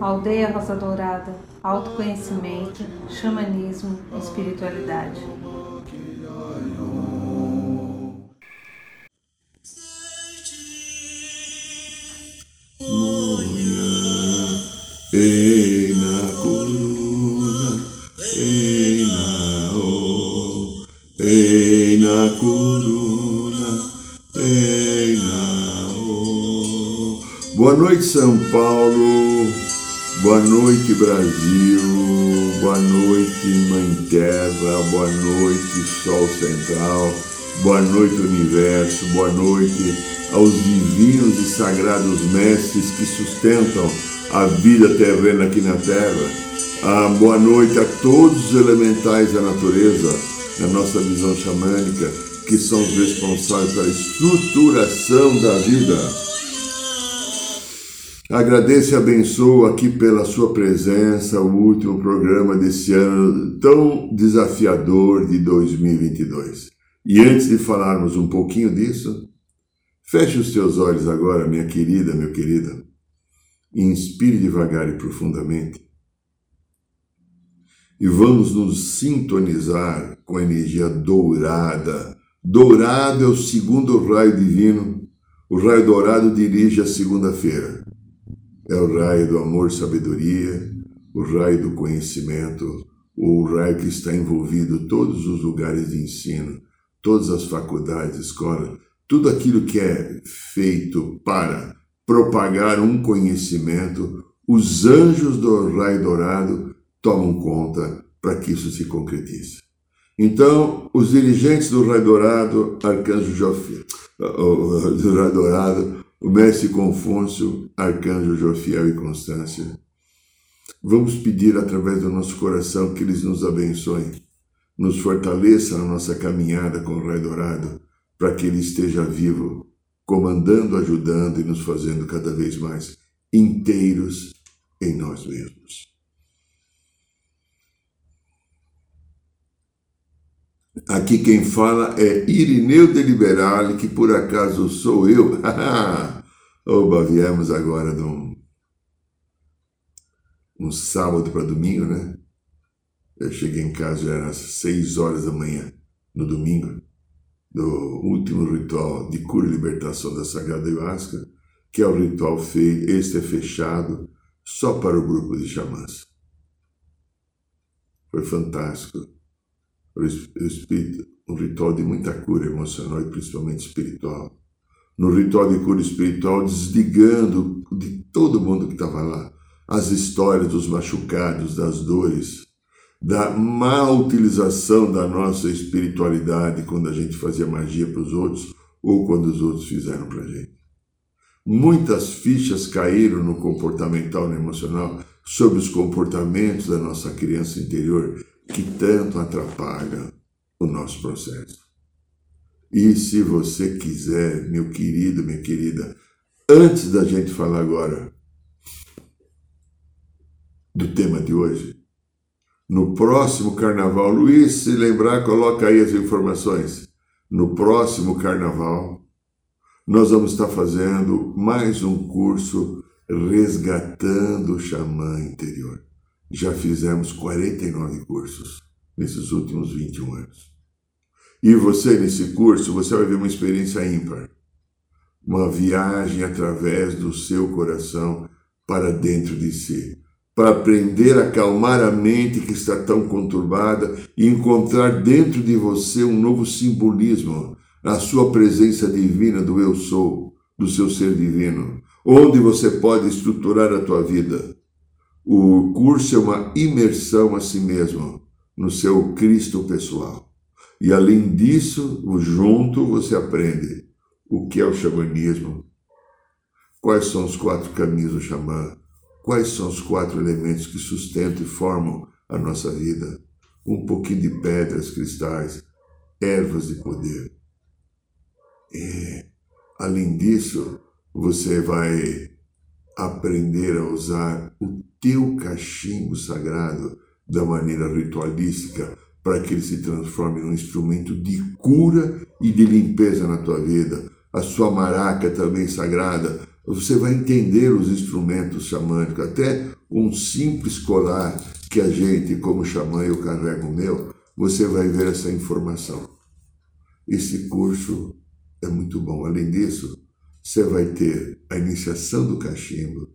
Aldeia Rosa Dourada, autoconhecimento, xamanismo, espiritualidade. Na Boa noite, São Paulo. Boa noite, Brasil. Boa noite, Mãe Terra. Boa noite, Sol Central. Boa noite, Universo. Boa noite aos divinos e sagrados mestres que sustentam a vida terrena aqui na Terra. Ah, boa noite a todos os elementais da natureza, na nossa visão xamânica, que são os responsáveis pela estruturação da vida. Agradeço e abençoo aqui pela sua presença, o último programa desse ano tão desafiador de 2022. E antes de falarmos um pouquinho disso, feche os teus olhos agora, minha querida, meu querido inspire devagar e profundamente. E vamos nos sintonizar com a energia dourada. Dourado é o segundo raio divino. O raio dourado dirige a segunda-feira. É o raio do amor, sabedoria, o raio do conhecimento, o raio que está envolvido todos os lugares de ensino, todas as faculdades, escolas, tudo aquilo que é feito para propagar um conhecimento, os anjos do raio dourado tomam conta para que isso se concretize. Então, os dirigentes do raio dourado, Arcanjo Jofiel, do raio dourado, o mestre Confúcio, Arcanjo Jofiel e Constância, vamos pedir através do nosso coração que eles nos abençoem, nos fortaleça na nossa caminhada com o raio dourado, para que ele esteja vivo comandando, ajudando e nos fazendo cada vez mais inteiros em nós mesmos. Aqui quem fala é Irineu de Liberale, que por acaso sou eu. Oba, viemos agora de um, um sábado para domingo, né? Eu cheguei em casa, já era às seis horas da manhã, no domingo do último ritual de cura e libertação da Sagrada Ayahuasca, que é o ritual feito, este é fechado só para o grupo de xamãs. Foi fantástico. O espírito, um ritual de muita cura emocional e principalmente espiritual. No ritual de cura espiritual, desligando de todo mundo que estava lá as histórias dos machucados, das dores, da má utilização da nossa espiritualidade quando a gente fazia magia para os outros ou quando os outros fizeram para a gente. Muitas fichas caíram no comportamental no emocional sobre os comportamentos da nossa criança interior que tanto atrapalham o nosso processo. E se você quiser, meu querido, minha querida, antes da gente falar agora do tema de hoje, no próximo carnaval. Luiz, se lembrar, coloca aí as informações. No próximo carnaval, nós vamos estar fazendo mais um curso Resgatando o Xamã Interior. Já fizemos 49 cursos nesses últimos 21 anos. E você, nesse curso, você vai ver uma experiência ímpar. Uma viagem através do seu coração para dentro de si para aprender a acalmar a mente que está tão conturbada e encontrar dentro de você um novo simbolismo, a sua presença divina do eu sou, do seu ser divino, onde você pode estruturar a tua vida. O curso é uma imersão a si mesmo, no seu Cristo pessoal. E além disso, junto você aprende o que é o xamanismo, quais são os quatro caminhos do xamã, Quais são os quatro elementos que sustentam e formam a nossa vida? Um pouquinho de pedras, cristais, ervas de poder. E, além disso, você vai aprender a usar o teu cachimbo sagrado da maneira ritualística para que ele se transforme num instrumento de cura e de limpeza na tua vida, a sua maraca também sagrada, você vai entender os instrumentos xamânicos, até um simples colar que a gente, como xamã, eu carrego o meu, você vai ver essa informação. Esse curso é muito bom. Além disso, você vai ter a iniciação do cachimbo,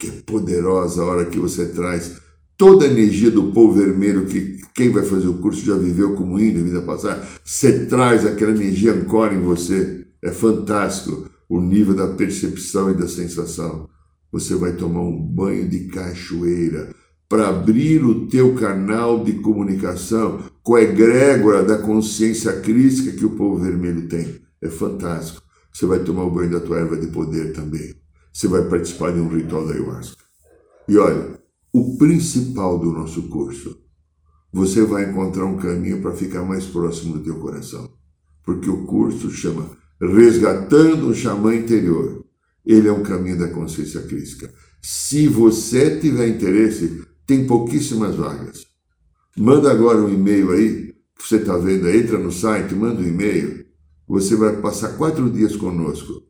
que poderosa a hora que você traz toda a energia do povo vermelho que quem vai fazer o curso já viveu como índio vida passada, você traz aquela energia ancora em você. É fantástico o nível da percepção e da sensação. Você vai tomar um banho de cachoeira para abrir o teu canal de comunicação com a egrégora da consciência crítica que o povo vermelho tem. É fantástico. Você vai tomar o banho da tua erva de poder também. Você vai participar de um ritual da ayahuasca. E olha, o principal do nosso curso, você vai encontrar um caminho para ficar mais próximo do teu coração. Porque o curso chama Resgatando o Xamã Interior. Ele é um caminho da consciência crítica. Se você tiver interesse, tem pouquíssimas vagas. Manda agora um e-mail aí, que você está vendo entra no site, manda um e-mail. Você vai passar quatro dias conosco.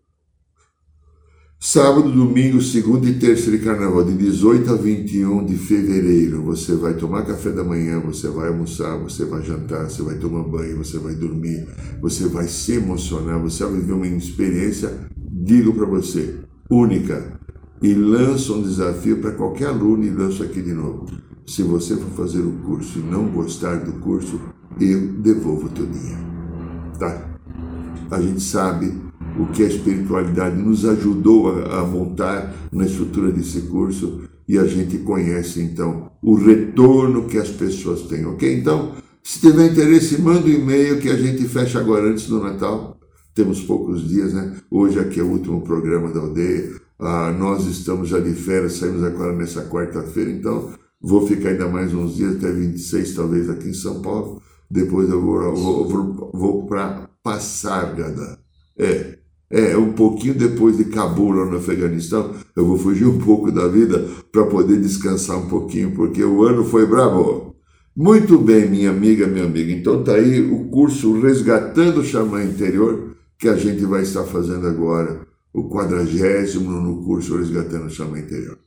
Sábado, domingo, segunda e terça de carnaval, de 18 a 21 de fevereiro. Você vai tomar café da manhã, você vai almoçar, você vai jantar, você vai tomar banho, você vai dormir, você vai se emocionar, você vai viver uma experiência, digo para você, única e lanço um desafio para qualquer aluno e lanço aqui de novo. Se você for fazer o curso e não gostar do curso, eu devolvo o teu dinheiro. Tá? A gente sabe o que a espiritualidade nos ajudou a, a montar na estrutura desse curso e a gente conhece então o retorno que as pessoas têm, ok? Então, se tiver interesse, manda um e-mail que a gente fecha agora antes do Natal. Temos poucos dias, né? Hoje aqui é o último programa da aldeia. Ah, nós estamos já de férias, saímos agora nessa quarta-feira, então vou ficar ainda mais uns dias, até 26 talvez aqui em São Paulo. Depois eu vou, vou, vou, vou para Passárgada. É, é, um pouquinho depois de Cabul, lá no Afeganistão, eu vou fugir um pouco da vida para poder descansar um pouquinho, porque o ano foi bravo. Muito bem, minha amiga, meu amigo. Então tá aí o curso Resgatando o Xamã Interior, que a gente vai estar fazendo agora o quadragésimo no curso Resgatando o Chama Interior.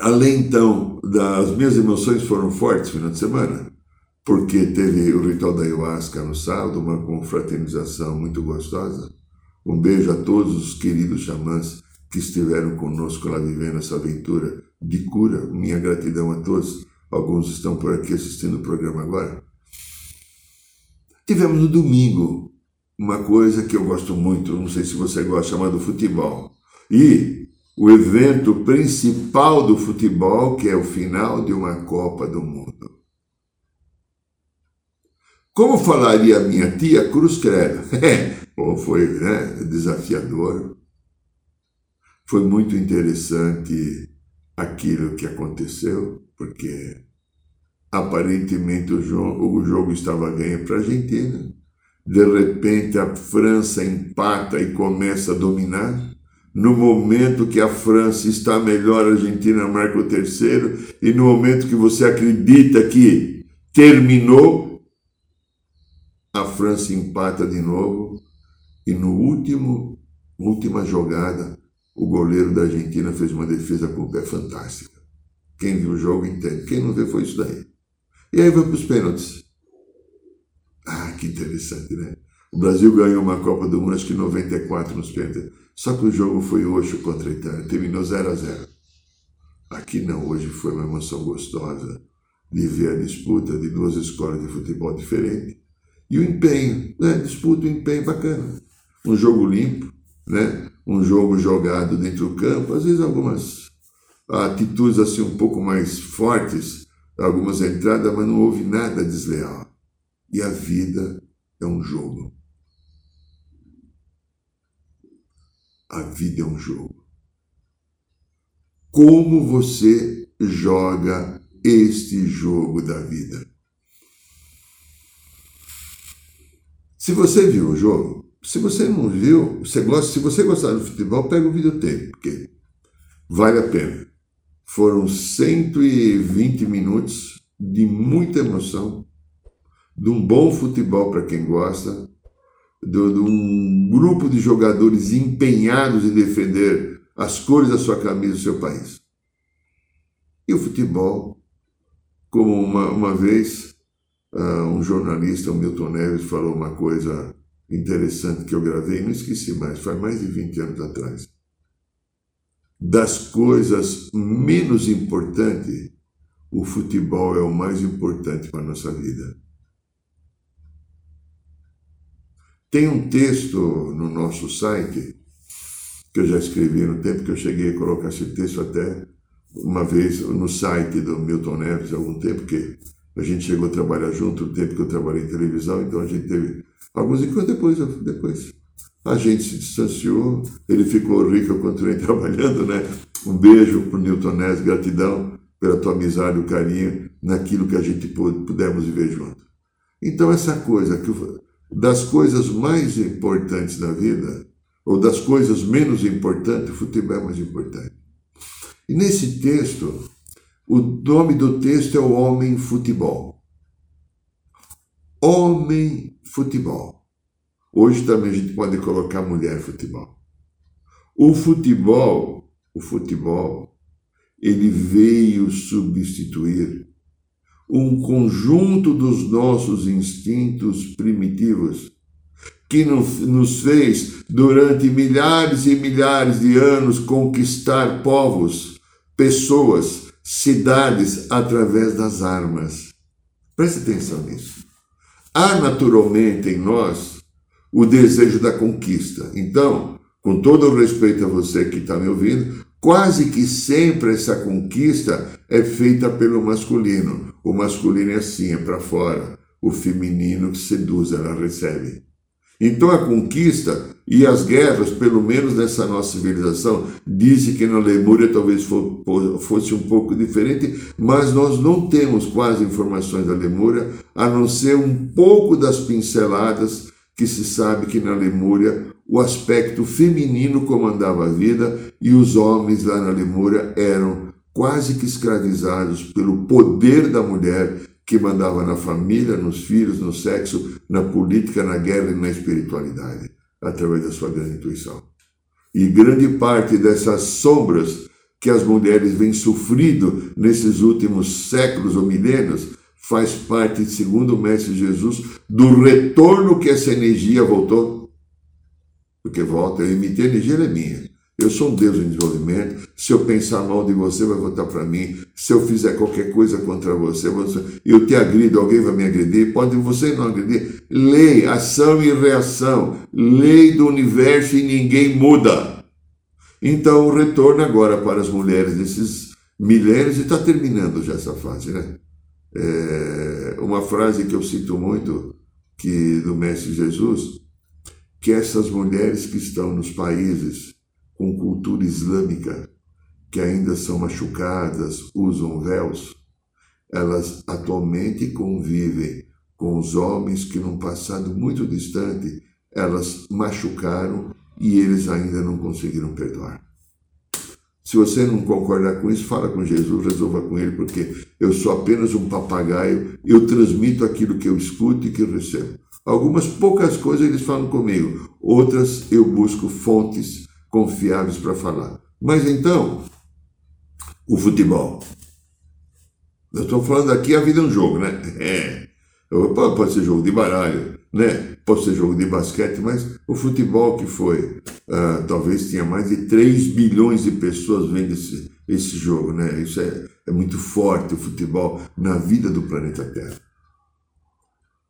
Além então das minhas emoções foram fortes no final de semana, porque teve o ritual da ayahuasca no sábado, uma confraternização muito gostosa. Um beijo a todos os queridos xamãs que estiveram conosco lá vivendo essa aventura de cura. Minha gratidão a todos. Alguns estão por aqui assistindo o programa agora. Tivemos no domingo uma coisa que eu gosto muito, não sei se você gosta, chamado futebol. E o evento principal do futebol, que é o final de uma Copa do Mundo. Como falaria minha tia Cruz Credo? Bom, foi né, desafiador. Foi muito interessante aquilo que aconteceu, porque aparentemente o jogo, o jogo estava ganho para a Argentina de repente a França empata e começa a dominar. No momento que a França está melhor, a Argentina marca o terceiro. E no momento que você acredita que terminou, a França empata de novo. E no último, última jogada, o goleiro da Argentina fez uma defesa com o pé fantástica. Quem viu o jogo entende. Quem não vê foi isso daí. E aí vai para os pênaltis. Ah, que interessante, né? O Brasil ganhou uma Copa do Mundo, acho que em 94 nos pênaltis. Só que o jogo foi hoje contra a Itália, terminou 0 a 0 Aqui não, hoje foi uma emoção gostosa de ver a disputa de duas escolas de futebol diferentes. E o empenho, né? Disputa, o empenho bacana. Um jogo limpo, né? Um jogo jogado dentro do campo, às vezes algumas atitudes assim um pouco mais fortes, algumas entradas, mas não houve nada desleal. E a vida é um jogo. A vida é um jogo. Como você joga este jogo da vida? Se você viu o jogo, se você não viu, você gosta, se você gostar do futebol, pega o videotape, porque vale a pena. Foram 120 minutos de muita emoção, de um bom futebol para quem gosta, de um grupo de jogadores empenhados em defender as cores da sua camisa do seu país. E o futebol, como uma, uma vez uh, um jornalista, o Milton Neves, falou uma coisa interessante que eu gravei, não esqueci mais, faz mais de 20 anos atrás. Das coisas menos importantes, o futebol é o mais importante para a nossa vida. Tem um texto no nosso site, que eu já escrevi no tempo que eu cheguei a colocar esse texto até uma vez no site do Milton Neves, há algum tempo que a gente chegou a trabalhar junto, o tempo que eu trabalhei em televisão, então a gente teve alguns encontros depois, depois. A gente se distanciou, ele ficou rico, eu continuei trabalhando, né? Um beijo para o Newton Neves, gratidão pela tua amizade, o carinho, naquilo que a gente pudemos viver junto. Então, essa coisa, que das coisas mais importantes da vida, ou das coisas menos importantes, o futebol é mais importante. E nesse texto, o nome do texto é o Homem Futebol. Homem Futebol. Hoje também a gente pode colocar mulher futebol. O futebol, o futebol, ele veio substituir um conjunto dos nossos instintos primitivos que nos fez, durante milhares e milhares de anos, conquistar povos, pessoas, cidades através das armas. Preste atenção nisso. Há naturalmente em nós o desejo da conquista. Então, com todo o respeito a você que está me ouvindo, quase que sempre essa conquista é feita pelo masculino. O masculino é assim, é para fora. O feminino que seduz, ela recebe. Então a conquista e as guerras, pelo menos nessa nossa civilização, dizem que na Lemúria talvez fosse um pouco diferente, mas nós não temos quase informações da Lemúria, a não ser um pouco das pinceladas que se sabe que na Lemúria o aspecto feminino comandava a vida e os homens lá na Lemúria eram quase que escravizados pelo poder da mulher que mandava na família, nos filhos, no sexo, na política, na guerra e na espiritualidade, através da sua grande intuição. E grande parte dessas sombras que as mulheres vêm sofrendo nesses últimos séculos ou milênios faz parte, segundo o Mestre Jesus, do retorno que essa energia voltou. Porque volta, eu emiti a energia, ela é minha. Eu sou um Deus em desenvolvimento. Se eu pensar mal de você, vai voltar para mim. Se eu fizer qualquer coisa contra você, eu te agrido, alguém vai me agredir. Pode você não agredir. Lei, ação e reação. Lei do universo e ninguém muda. Então, o retorno agora para as mulheres desses milênios, e está terminando já essa fase, né? É uma frase que eu cito muito que do Mestre Jesus, que essas mulheres que estão nos países com cultura islâmica, que ainda são machucadas, usam véus, elas atualmente convivem com os homens que, num passado muito distante, elas machucaram e eles ainda não conseguiram perdoar. Se você não concordar com isso, fala com Jesus, resolva com ele, porque eu sou apenas um papagaio, eu transmito aquilo que eu escuto e que eu recebo. Algumas poucas coisas eles falam comigo, outras eu busco fontes confiáveis para falar. Mas então, o futebol. Eu estou falando aqui, a vida é um jogo, né? É. Pode ser jogo de baralho, né? Pode ser jogo de basquete, mas o futebol que foi, uh, talvez tinha mais de 3 bilhões de pessoas vendo esse, esse jogo, né? Isso é, é muito forte, o futebol, na vida do planeta Terra.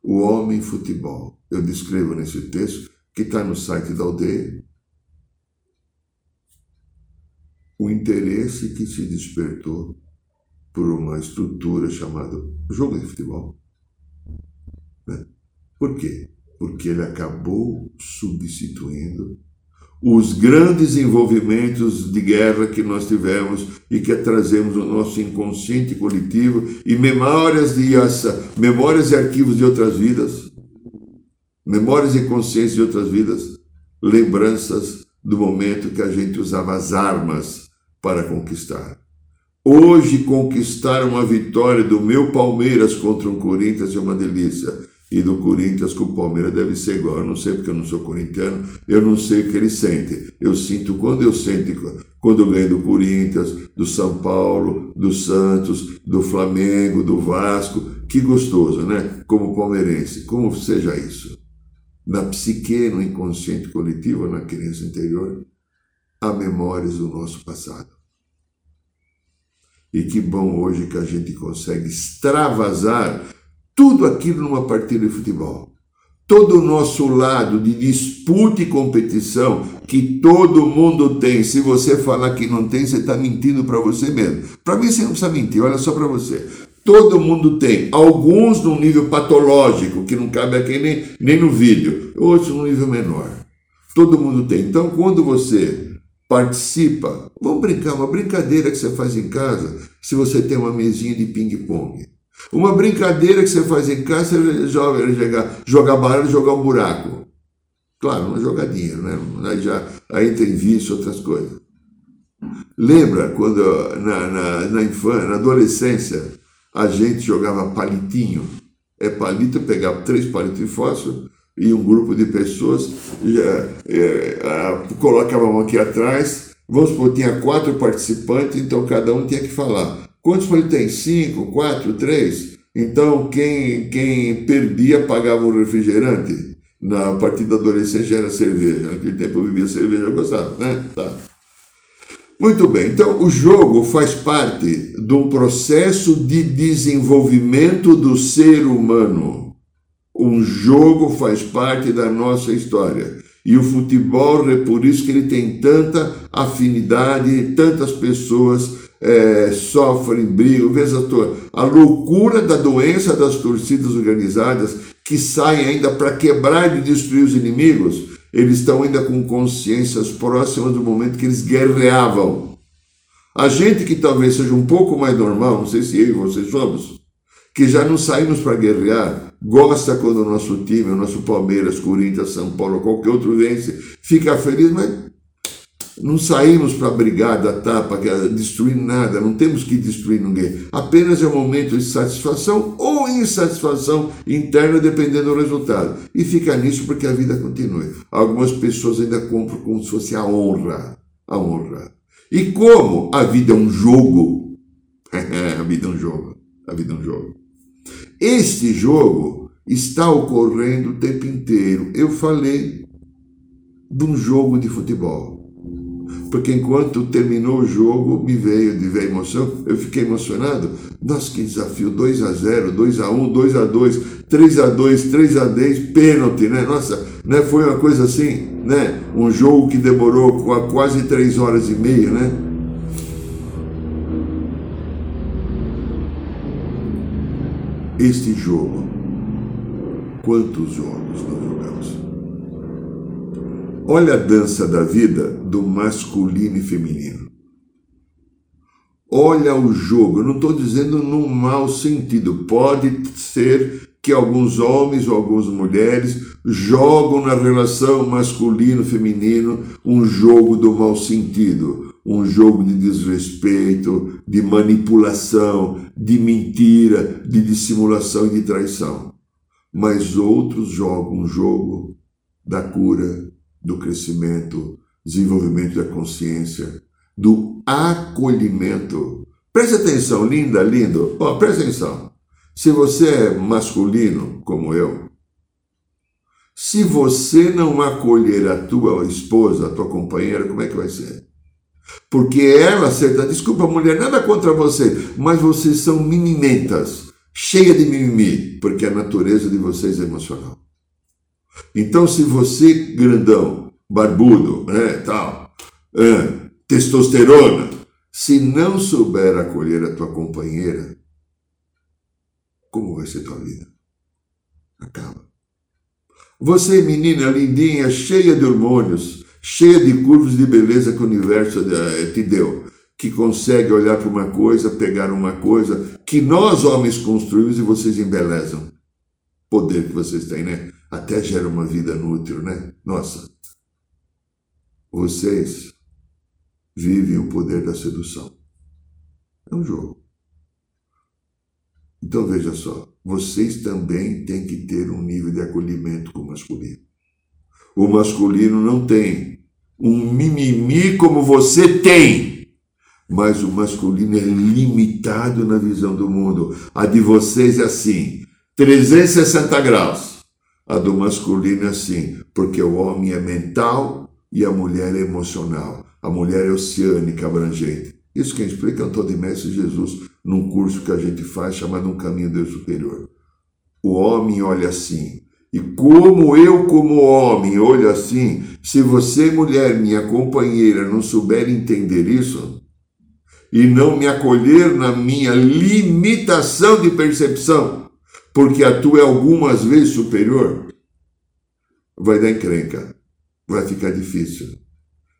O homem futebol. Eu descrevo nesse texto, que está no site da aldeia, o interesse que se despertou por uma estrutura chamada jogo de futebol. Né? Por quê? Porque ele acabou substituindo os grandes envolvimentos de guerra que nós tivemos e que trazemos no nosso inconsciente coletivo e memórias de essa, memórias e arquivos de outras vidas, memórias e consciências de outras vidas, lembranças do momento que a gente usava as armas para conquistar. Hoje, conquistar uma vitória do meu Palmeiras contra um Corinthians é uma delícia. e do Corinthians com o Palmeiras deve ser igual. Eu não sei porque eu não sou corintiano, eu não sei o que eles sentem. Eu sinto quando eu sinto, quando eu ganho do Corinthians, do São Paulo, do Santos, do Flamengo, do Vasco. Que gostoso, né? Como palmeirense, como seja isso. Na psique, no inconsciente coletivo, na criança interior, há memórias do nosso passado. E que bom hoje que a gente consegue extravasar tudo aquilo numa partida de futebol. Todo o nosso lado de disputa e competição que todo mundo tem. Se você falar que não tem, você está mentindo para você mesmo. Para mim, você não precisa mentir, olha só para você. Todo mundo tem. Alguns num nível patológico, que não cabe aqui nem, nem no vídeo. Outros num nível menor. Todo mundo tem. Então, quando você participa, vamos brincar, uma brincadeira que você faz em casa, se você tem uma mesinha de ping-pong. Uma brincadeira que você faz em casa, você joga, joga, jogar baralho, jogar um buraco. Claro, uma jogadinha, né? Aí já aí entra em vício, outras coisas. Lembra quando na, na, na infância, na adolescência, a gente jogava palitinho? É palito, pegava três palitos de fósforo e um grupo de pessoas já, é, colocava a mão aqui atrás. Vamos supor, tinha quatro participantes, então cada um tinha que falar Quantos ele tem? Cinco, quatro, três? Então, quem, quem perdia pagava o refrigerante. Na partir da adolescência era cerveja. Naquele tempo eu bebia cerveja, eu gostava, né? Tá. Muito bem, então o jogo faz parte um processo de desenvolvimento do ser humano. Um jogo faz parte da nossa história. E o futebol é por isso que ele tem tanta afinidade, tantas pessoas é, sofrem, brigam, veja a, a loucura da doença das torcidas organizadas que saem ainda para quebrar e destruir os inimigos, eles estão ainda com consciências próximas do momento que eles guerreavam. A gente que talvez seja um pouco mais normal, não sei se eu e vocês somos, que já não saímos para guerrear, gosta quando o nosso time, o nosso Palmeiras, Corinthians, São Paulo, qualquer outro vence, fica feliz, mas não saímos para brigar da tapa, destruir nada, não temos que destruir ninguém. Apenas é um momento de satisfação ou insatisfação interna, dependendo do resultado. E fica nisso porque a vida continua. Algumas pessoas ainda compram como se fosse a honra. A honra. E como a vida é um jogo, a vida é um jogo, a vida é um jogo. Este jogo está ocorrendo o tempo inteiro. Eu falei de um jogo de futebol porque enquanto terminou o jogo, me veio de ver emoção, eu fiquei emocionado. Nossa, que desafio, 2 a 0 2 a 1 2 a 2 3 a 2 3 a 10 pênalti, né? Nossa, né? foi uma coisa assim, né? Um jogo que demorou quase 3 horas e meia, né? Este jogo, quantos jogos nós jogamos? Olha a dança da vida do masculino e feminino. Olha o jogo, eu não estou dizendo num mau sentido, pode ser que alguns homens ou algumas mulheres jogam na relação masculino-feminino um jogo do mau sentido, um jogo de desrespeito, de manipulação, de mentira, de dissimulação e de traição. Mas outros jogam um jogo da cura, do crescimento, desenvolvimento da consciência, do acolhimento. Preste atenção, linda, lindo. Oh, preste atenção. Se você é masculino, como eu, se você não acolher a tua esposa, a tua companheira, como é que vai ser? Porque ela, certa, desculpa, mulher, nada contra você, mas vocês são mimimentas, cheia de mimimi, porque a natureza de vocês é emocional. Então, se você, grandão, barbudo, né, tal, é, testosterona, se não souber acolher a tua companheira, como vai ser tua vida? Acaba. Você, menina lindinha, cheia de hormônios, cheia de curvas de beleza que o universo eh, te deu, que consegue olhar para uma coisa, pegar uma coisa que nós homens construímos e vocês embelezam. Poder que vocês têm, né? até gera uma vida inútil, né? Nossa, vocês vivem o poder da sedução. É um jogo. Então veja só, vocês também têm que ter um nível de acolhimento com o masculino. O masculino não tem um mimimi como você tem, mas o masculino é limitado na visão do mundo. A de vocês é assim, 360 graus. A do masculino é assim, porque o homem é mental e a mulher é emocional. A mulher é oceânica, abrangente. Isso quem explica Antônio de Mestre Jesus num curso que a gente faz chamado Um Caminho Deus Superior. O homem olha assim. E como eu, como homem, olho assim, se você, mulher, minha companheira, não souber entender isso e não me acolher na minha limitação de percepção, porque a tua é algumas vezes superior, vai dar encrenca, vai ficar difícil.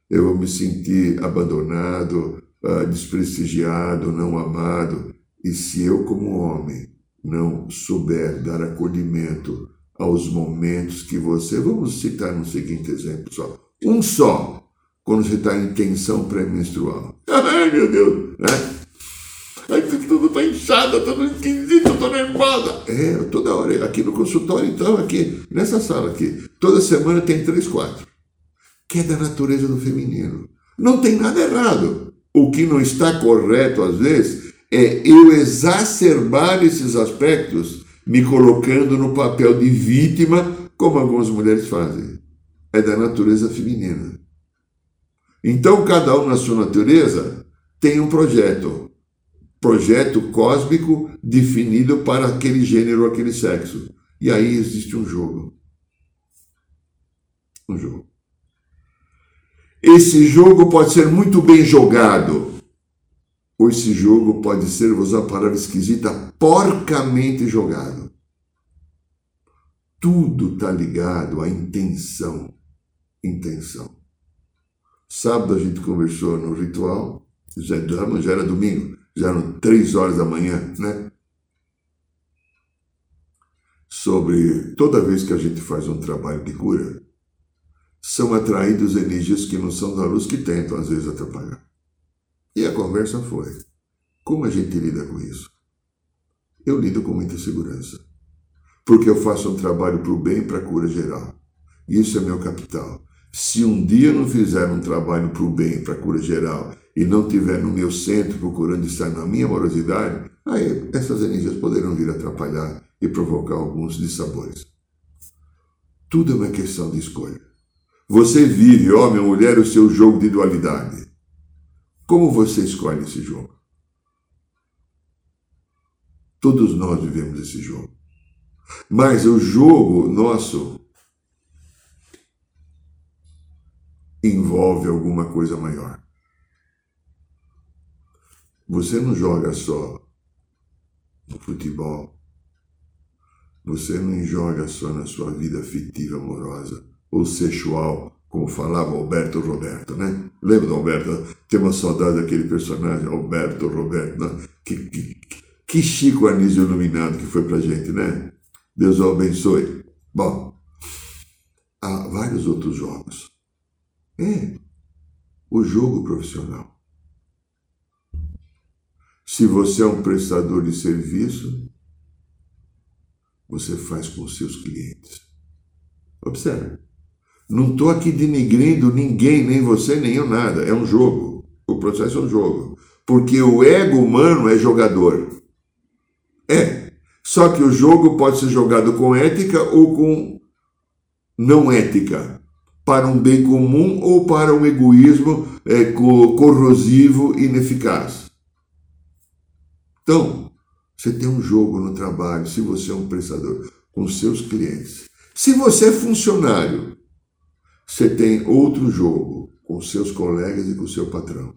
Eu vou me sentir abandonado, uh, desprestigiado, não amado. E se eu, como homem, não souber dar acolhimento aos momentos que você. Vamos citar um seguinte exemplo só. Um só, quando você está em tensão pré-menstrual. Ai, meu Deus, né? Ai, tudo está inchado, tudo esquisito, estou nervosa. É, toda hora, aqui no consultório, então, aqui, nessa sala aqui, toda semana tem três, quatro. Que é da natureza do feminino. Não tem nada errado. O que não está correto, às vezes, é eu exacerbar esses aspectos, me colocando no papel de vítima, como algumas mulheres fazem. É da natureza feminina. Então, cada um na sua natureza tem um projeto. Projeto cósmico definido para aquele gênero aquele sexo. E aí existe um jogo. Um jogo. Esse jogo pode ser muito bem jogado, ou esse jogo pode ser, vou usar a palavra esquisita, porcamente jogado. Tudo está ligado à intenção. Intenção. Sábado a gente conversou no ritual, já, já era domingo, já eram três horas da manhã, né? Sobre toda vez que a gente faz um trabalho de cura, são atraídos energias que não são da luz que tentam às vezes atrapalhar. E a conversa foi: como a gente lida com isso? Eu lido com muita segurança, porque eu faço um trabalho para o bem e para a cura geral. Isso é meu capital. Se um dia eu não fizer um trabalho para o bem, para a cura geral, e não tiver no meu centro procurando estar na minha amorosidade, aí essas energias poderão vir atrapalhar e provocar alguns dissabores. Tudo é uma questão de escolha. Você vive, homem ou mulher, o seu jogo de dualidade. Como você escolhe esse jogo? Todos nós vivemos esse jogo. Mas o jogo nosso envolve alguma coisa maior. Você não joga só no futebol. Você não joga só na sua vida afetiva amorosa ou sexual, como falava Alberto Roberto, né? Lembra do Alberto? Tem uma saudade daquele personagem, Alberto Roberto, né? que, que, que Chico Anísio iluminado que foi pra gente, né? Deus o abençoe. Bom, há vários outros jogos. É, o jogo profissional. Se você é um prestador de serviço, você faz com seus clientes. Observe. Não estou aqui denigrindo ninguém, nem você, nem eu, nada. É um jogo. O processo é um jogo. Porque o ego humano é jogador. É. Só que o jogo pode ser jogado com ética ou com não ética. Para um bem comum ou para um egoísmo é, corrosivo e ineficaz. Então, você tem um jogo no trabalho, se você é um prestador, com seus clientes. Se você é funcionário, você tem outro jogo com seus colegas e com seu patrão.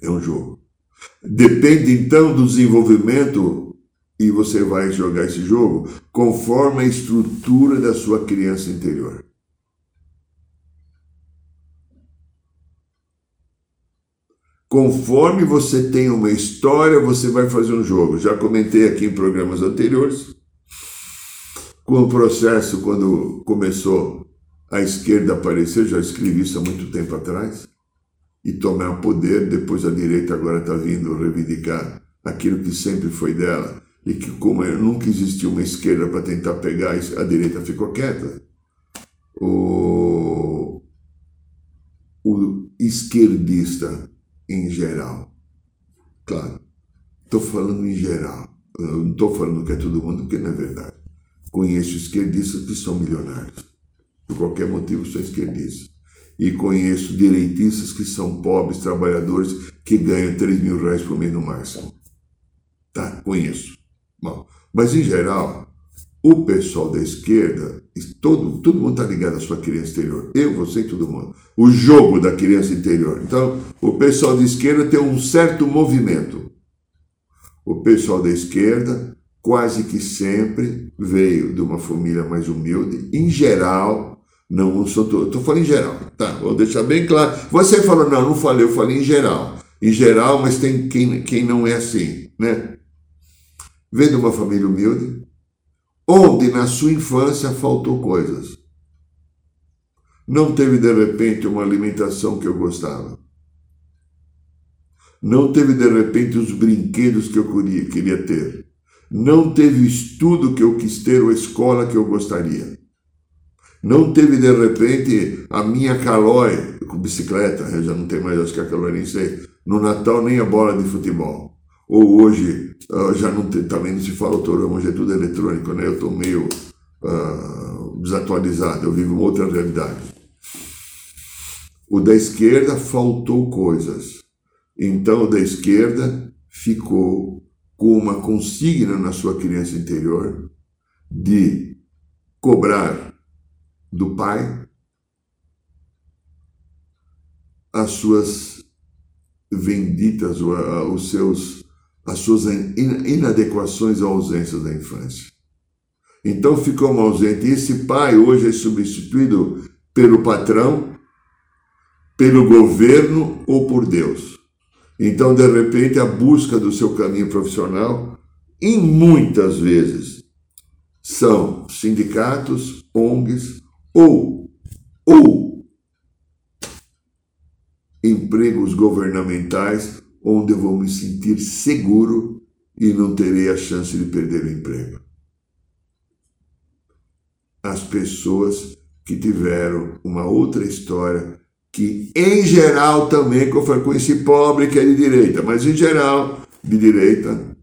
É um jogo. Depende então do desenvolvimento e você vai jogar esse jogo conforme a estrutura da sua criança interior. Conforme você tem uma história, você vai fazer um jogo. Já comentei aqui em programas anteriores com o processo, quando começou a esquerda aparecer, já escrevi isso há muito tempo atrás, e tomar poder, depois a direita agora está vindo reivindicar aquilo que sempre foi dela, e que, como nunca existiu uma esquerda para tentar pegar, a direita ficou quieta. O, o esquerdista em geral, claro, estou falando em geral, não estou falando que é todo mundo, porque não é verdade. Conheço esquerdistas que são milionários, por qualquer motivo são esquerdistas. E conheço direitistas que são pobres, trabalhadores, que ganham 3 mil reais por mês no máximo. Tá, conheço. Bom, mas em geral, o pessoal da esquerda, todo, todo mundo está ligado à sua criança interior. Eu, você e todo mundo. O jogo da criança interior. Então, o pessoal da esquerda tem um certo movimento. O pessoal da esquerda quase que sempre veio de uma família mais humilde. Em geral, não sou estou falando em geral, tá? Vou deixar bem claro. Você falou, não, não falei, eu falei em geral. Em geral, mas tem quem, quem não é assim, né? Vem de uma família humilde, onde na sua infância faltou coisas. Não teve de repente uma alimentação que eu gostava. Não teve de repente os brinquedos que eu queria ter. Não teve estudo que eu quis ter ou escola que eu gostaria. Não teve de repente a minha calói com bicicleta, eu já não tenho mais, acho que a calói nem sei, no Natal nem a bola de futebol. Ou hoje, uh, já não tem, também não se fala autorama, hoje é tudo eletrônico, né? Eu estou meio uh, desatualizado, eu vivo uma outra realidade. O da esquerda faltou coisas. Então, o da esquerda ficou com uma consigna na sua criança interior de cobrar do pai as suas venditas, os seus as suas inadequações ou ausências da infância. Então ficou um ausente. E esse pai hoje é substituído pelo patrão, pelo governo ou por Deus. Então, de repente, a busca do seu caminho profissional, em muitas vezes, são sindicatos, ONGs ou, ou empregos governamentais onde eu vou me sentir seguro e não terei a chance de perder o emprego. As pessoas que tiveram uma outra história, que em geral também, eu conheci pobre que é de direita, mas em geral, de direita,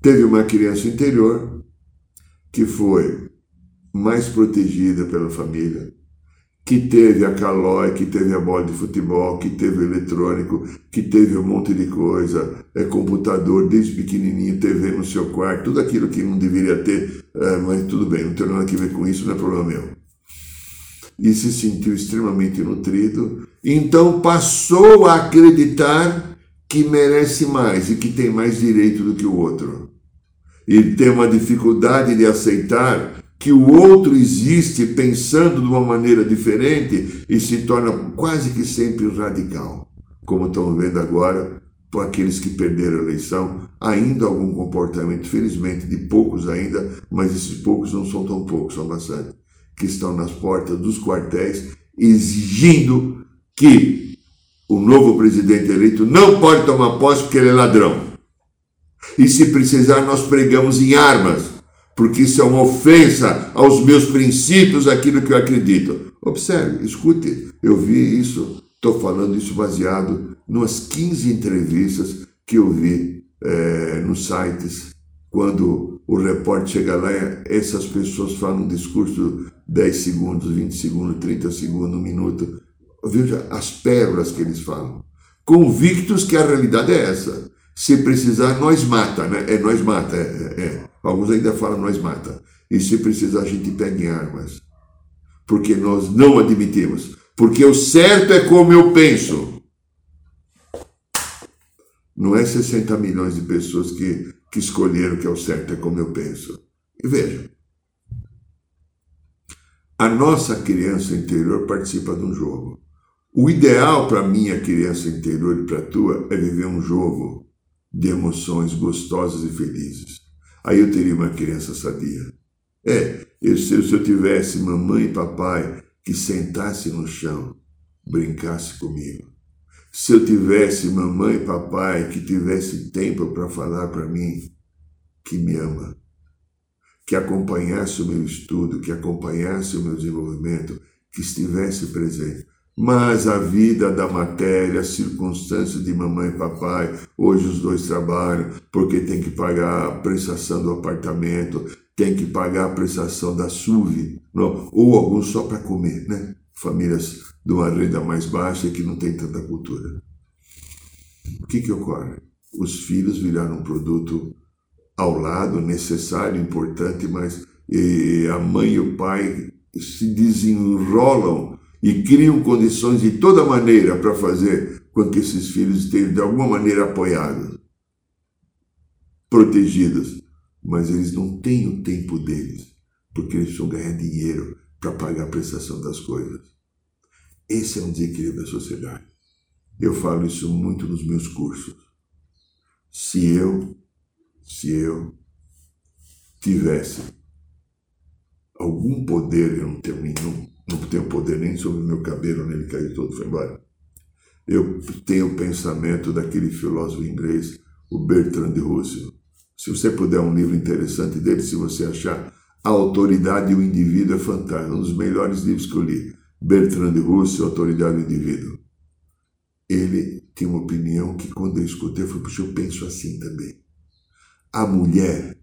teve uma criança interior que foi mais protegida pela família, que teve a calói, que teve a bola de futebol, que teve o eletrônico, que teve um monte de coisa, é computador desde pequenininho, TV no seu quarto, tudo aquilo que não deveria ter, é, mas tudo bem, não tem nada a ver com isso, não é problema meu. E se sentiu extremamente nutrido, então passou a acreditar que merece mais e que tem mais direito do que o outro. E tem uma dificuldade de aceitar que o outro existe pensando de uma maneira diferente e se torna quase que sempre radical, como estamos vendo agora por aqueles que perderam a eleição, ainda algum comportamento, felizmente de poucos ainda, mas esses poucos não são tão poucos, são bastante, que estão nas portas dos quartéis exigindo que o novo presidente eleito não pode tomar posse porque ele é ladrão. E se precisar, nós pregamos em armas porque isso é uma ofensa aos meus princípios, aquilo que eu acredito. Observe, escute, eu vi isso, estou falando isso baseado nas 15 entrevistas que eu vi é, nos sites, quando o repórter chega lá, essas pessoas falam um discurso 10 segundos, 20 segundos, 30 segundos, um minuto. Veja as pérolas que eles falam. Convictos que a realidade é essa. Se precisar, nós mata, né? É nós mata, é, é. é. Alguns ainda falam nós mata. E se precisar, a gente pega em armas. Porque nós não admitimos. Porque o certo é como eu penso. Não é 60 milhões de pessoas que, que escolheram que é o certo é como eu penso. E veja. A nossa criança interior participa de um jogo. O ideal para minha criança interior e para tua é viver um jogo de emoções gostosas e felizes. Aí eu teria uma criança sadia. É, eu, se eu tivesse mamãe e papai que sentasse no chão, brincasse comigo. Se eu tivesse mamãe e papai que tivesse tempo para falar para mim que me ama, que acompanhasse o meu estudo, que acompanhasse o meu desenvolvimento, que estivesse presente. Mas a vida da matéria, as circunstâncias de mamãe e papai, hoje os dois trabalham porque tem que pagar a prestação do apartamento, tem que pagar a prestação da SUV, não, ou alguns só para comer, né? Famílias de uma renda mais baixa que não tem tanta cultura. O que, que ocorre? Os filhos viraram um produto ao lado, necessário, importante, mas a mãe e o pai se desenrolam e criam condições de toda maneira para fazer com que esses filhos estejam de alguma maneira apoiados, protegidos, mas eles não têm o tempo deles, porque eles precisam ganhar dinheiro para pagar a prestação das coisas. Esse é um desequilíbrio da sociedade. Eu falo isso muito nos meus cursos. Se eu, se eu tivesse algum poder, eu não tenho nenhum, não tenho poder nem sobre o meu cabelo, nem ele caiu todo, foi embora. Eu tenho o pensamento daquele filósofo inglês, o Bertrand Russell. Se você puder um livro interessante dele, se você achar A Autoridade e o Indivíduo é fantástico, um dos melhores livros que eu li. Bertrand Russell, Autoridade e o Indivíduo. Ele tem uma opinião que quando eu escutei, eu falei, puxa, eu penso assim também. A mulher,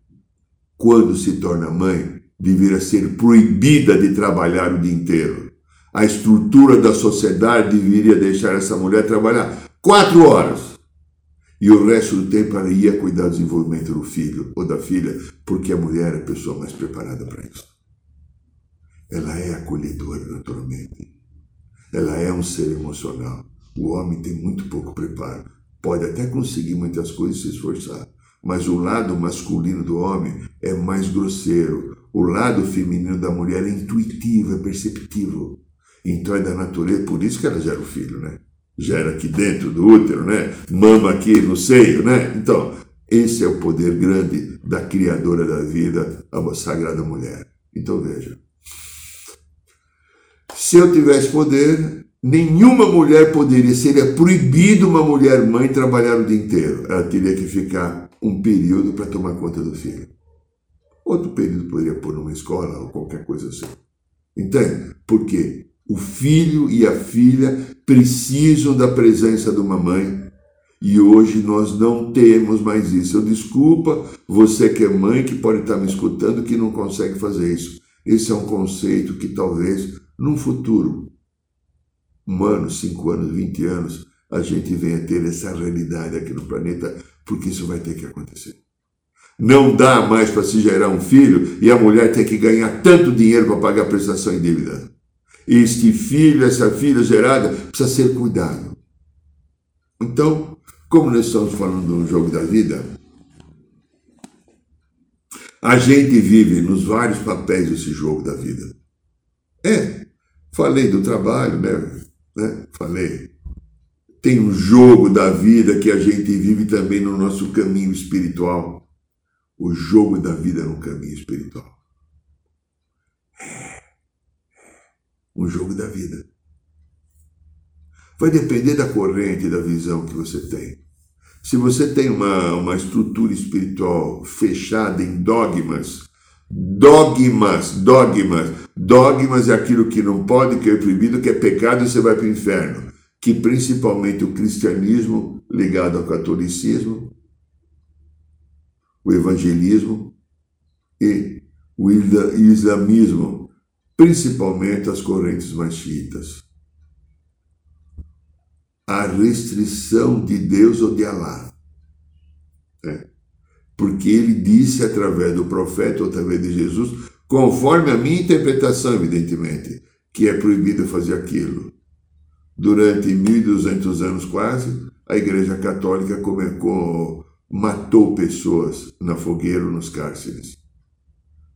quando se torna mãe, deveria ser proibida de trabalhar o dia inteiro. A estrutura da sociedade deveria deixar essa mulher trabalhar quatro horas. E o resto do tempo ela ia cuidar do desenvolvimento do filho ou da filha, porque a mulher é a pessoa mais preparada para isso. Ela é acolhedora, naturalmente. Ela é um ser emocional. O homem tem muito pouco preparo. Pode até conseguir muitas coisas se esforçar, mas o lado masculino do homem é mais grosseiro, o lado feminino da mulher é intuitivo, é perceptível. Então é da natureza, por isso que ela gera o filho, né? Gera aqui dentro do útero, né? Mama aqui no seio, né? Então, esse é o poder grande da criadora da vida, a sagrada mulher. Então veja. Se eu tivesse poder, nenhuma mulher poderia, seria proibido uma mulher mãe trabalhar o dia inteiro. Ela teria que ficar um período para tomar conta do filho. Outro período poderia pôr numa escola ou qualquer coisa assim. Entende? Porque o filho e a filha precisam da presença de uma mãe e hoje nós não temos mais isso. Eu desculpa você que é mãe, que pode estar me escutando, que não consegue fazer isso. Esse é um conceito que talvez num futuro, um ano, cinco anos, vinte anos, a gente venha ter essa realidade aqui no planeta, porque isso vai ter que acontecer. Não dá mais para se gerar um filho e a mulher tem que ganhar tanto dinheiro para pagar a prestação em dívida. Este filho, essa filha gerada, precisa ser cuidado. Então, como nós estamos falando do jogo da vida, a gente vive nos vários papéis desse jogo da vida. É, falei do trabalho, né? né? Falei. Tem um jogo da vida que a gente vive também no nosso caminho espiritual o jogo da vida no caminho espiritual. É um jogo da vida. Vai depender da corrente da visão que você tem. Se você tem uma, uma estrutura espiritual fechada em dogmas, dogmas, dogmas, dogmas é aquilo que não pode, que é proibido, que é pecado e você vai para o inferno. Que principalmente o cristianismo ligado ao catolicismo o evangelismo e o islamismo, principalmente as correntes mais. A restrição de Deus ou de Alá. É. Porque ele disse através do profeta ou através de Jesus, conforme a minha interpretação, evidentemente, que é proibido fazer aquilo. Durante 1200 anos quase, a Igreja Católica começou matou pessoas na fogueira ou nos cárceres.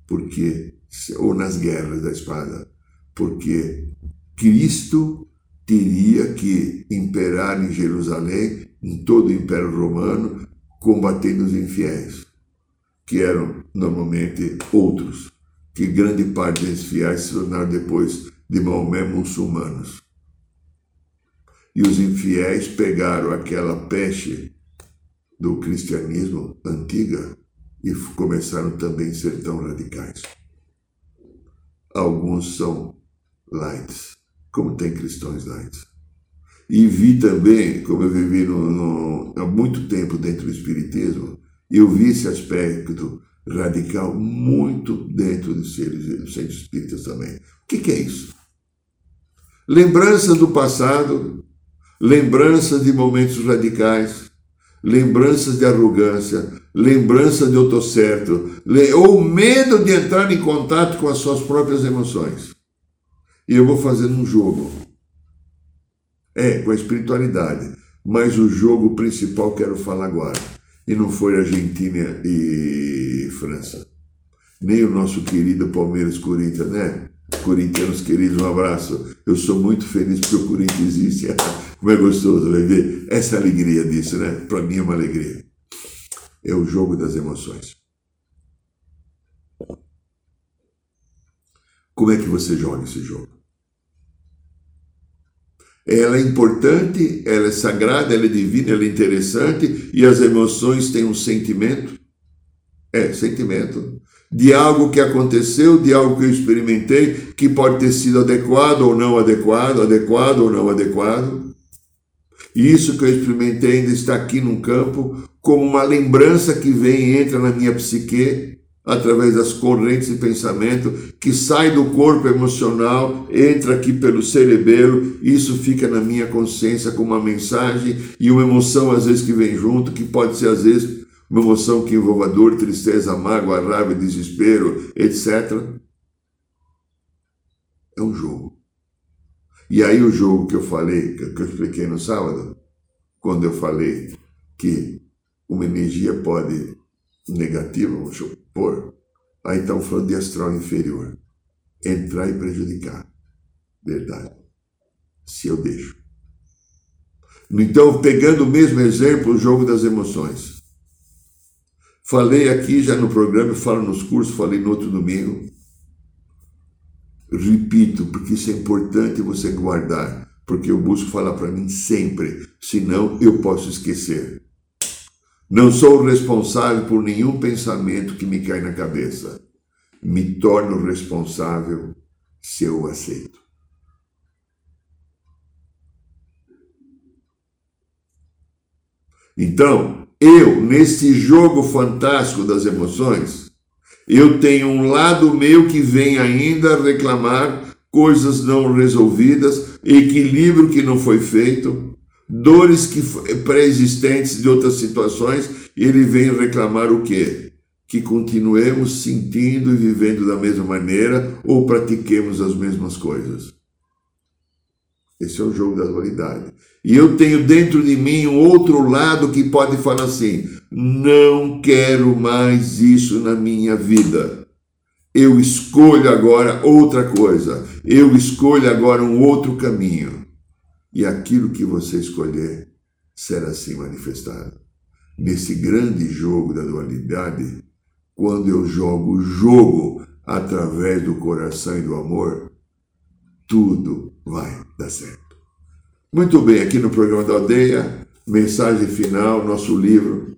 Porque, ou nas guerras da espada. Porque Cristo teria que imperar em Jerusalém, em todo o Império Romano, combatendo os infiéis, que eram normalmente outros, que grande parte desses fiéis se tornaram depois de Maomé muçulmanos. E os infiéis pegaram aquela peste do cristianismo antiga e começaram também a ser tão radicais. Alguns são lights, como tem cristãos lights. E vi também, como eu vivi no, no, há muito tempo dentro do Espiritismo, eu vi esse aspecto radical muito dentro dos centros espíritas também. O que, que é isso? Lembranças do passado, lembranças de momentos radicais, lembranças de arrogância, lembrança de eu estou certo, ou medo de entrar em contato com as suas próprias emoções. E eu vou fazendo um jogo. É, com a espiritualidade. Mas o jogo principal quero falar agora. E não foi Argentina e França. Nem o nosso querido Palmeiras Corinthians, né? Corintianos queridos, um abraço. Eu sou muito feliz porque o Corinthians existe. Como é gostoso ver essa alegria disso, né? Para mim é uma alegria. É o jogo das emoções. Como é que você joga esse jogo? Ela é importante, ela é sagrada, ela é divina, ela é interessante e as emoções têm um sentimento. É, sentimento de algo que aconteceu, de algo que eu experimentei, que pode ter sido adequado ou não adequado, adequado ou não adequado. E isso que eu experimentei ainda está aqui num campo, como uma lembrança que vem e entra na minha psique, através das correntes de pensamento, que sai do corpo emocional, entra aqui pelo cerebelo, isso fica na minha consciência como uma mensagem e uma emoção às vezes que vem junto, que pode ser às vezes uma emoção que envolva dor, tristeza, mágoa, raiva, desespero, etc. É um jogo. E aí o jogo que eu falei, que eu expliquei no sábado, quando eu falei que uma energia pode negativa, vamos supor, aí estão falando de astral inferior. Entrar e prejudicar. Verdade. Se eu deixo. Então, pegando o mesmo exemplo, o jogo das emoções. Falei aqui já no programa, falo nos cursos, falei no outro domingo. Repito, porque isso é importante você guardar, porque eu busco falar para mim sempre, senão eu posso esquecer. Não sou responsável por nenhum pensamento que me cai na cabeça. Me torno responsável se eu aceito. Então, eu, nesse jogo fantástico das emoções, eu tenho um lado meu que vem ainda reclamar coisas não resolvidas, equilíbrio que não foi feito, dores que pré-existentes de outras situações, e ele vem reclamar o quê? Que continuemos sentindo e vivendo da mesma maneira ou pratiquemos as mesmas coisas. Esse é o jogo da dualidade. E eu tenho dentro de mim um outro lado que pode falar assim: não quero mais isso na minha vida. Eu escolho agora outra coisa. Eu escolho agora um outro caminho. E aquilo que você escolher será assim manifestado. Nesse grande jogo da dualidade, quando eu jogo o jogo através do coração e do amor, tudo vai dar certo. Muito bem, aqui no programa da aldeia, mensagem final, nosso livro,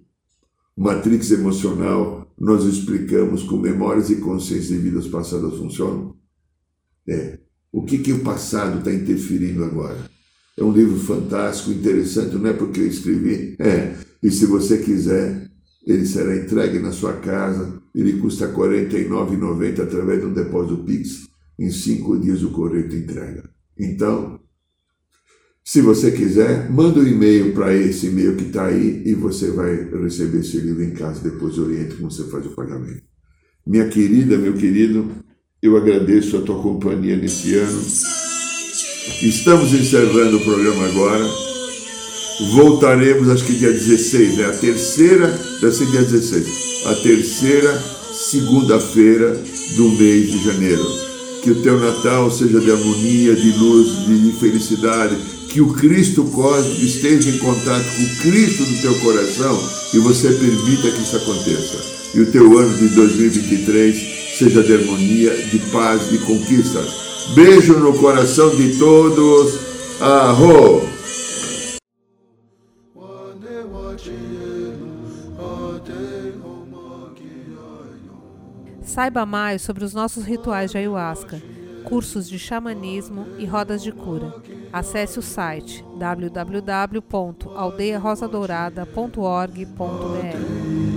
Matrix Emocional, nós explicamos como memórias e consciências de vidas passadas funcionam. É, o que, que o passado está interferindo agora? É um livro fantástico, interessante, não é porque eu escrevi? É, e se você quiser, ele será entregue na sua casa, ele custa R$ 49,90 através de um depósito Pix. Em cinco dias o correio entrega. Então, se você quiser, manda um e-mail para esse e-mail que está aí e você vai receber esse livro em casa. Depois oriente como você faz o pagamento. Minha querida, meu querido, eu agradeço a tua companhia nesse ano. Estamos encerrando o programa agora. Voltaremos, acho que dia 16, né? A terceira, deve ser dia 16, a terceira segunda-feira do mês de janeiro que o teu Natal seja de harmonia, de luz, de felicidade, que o Cristo cósmico esteja em contato com o Cristo do teu coração e você permita que isso aconteça. E o teu ano de 2023 seja de harmonia, de paz, de conquistas. Beijo no coração de todos. Arro! Saiba mais sobre os nossos rituais de ayahuasca, cursos de xamanismo e rodas de cura. Acesse o site www.aldeiarosadourada.org.br.